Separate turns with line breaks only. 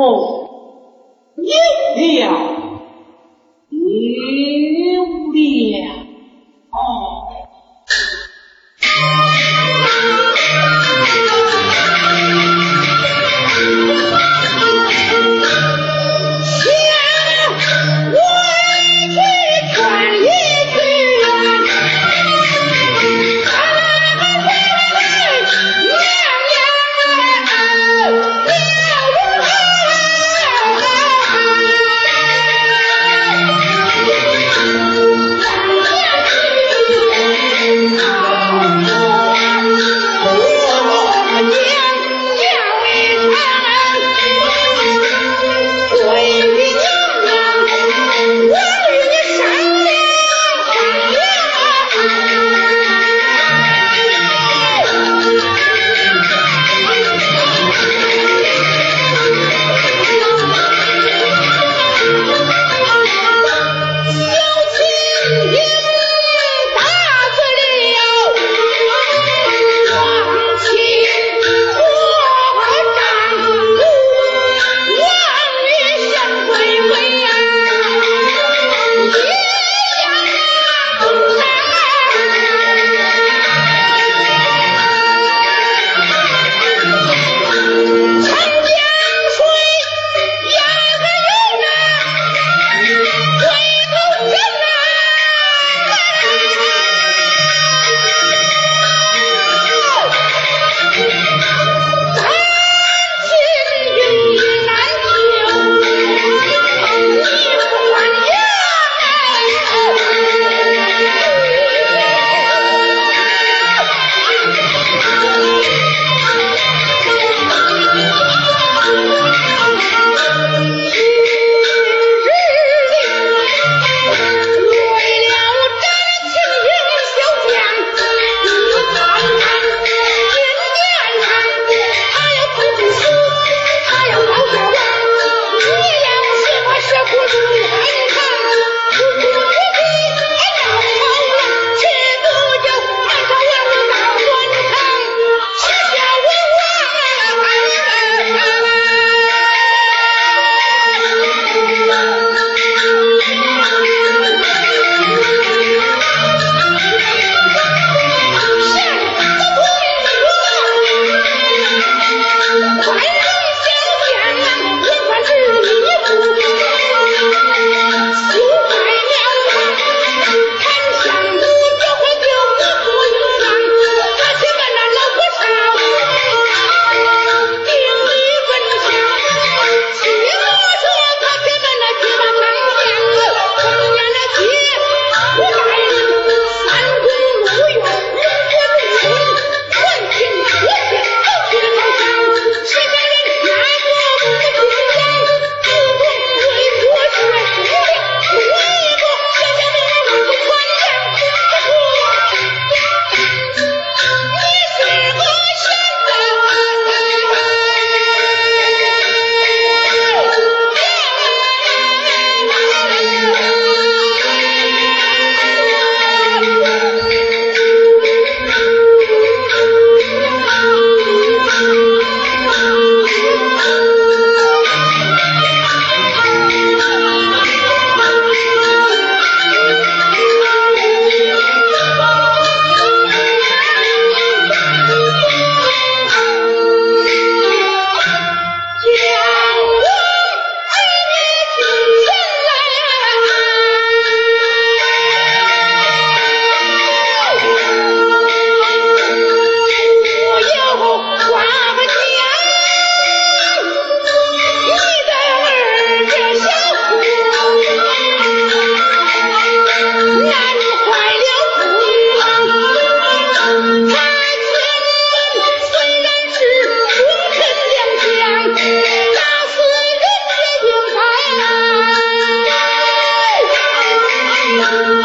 Oh, you dear.
Thank you.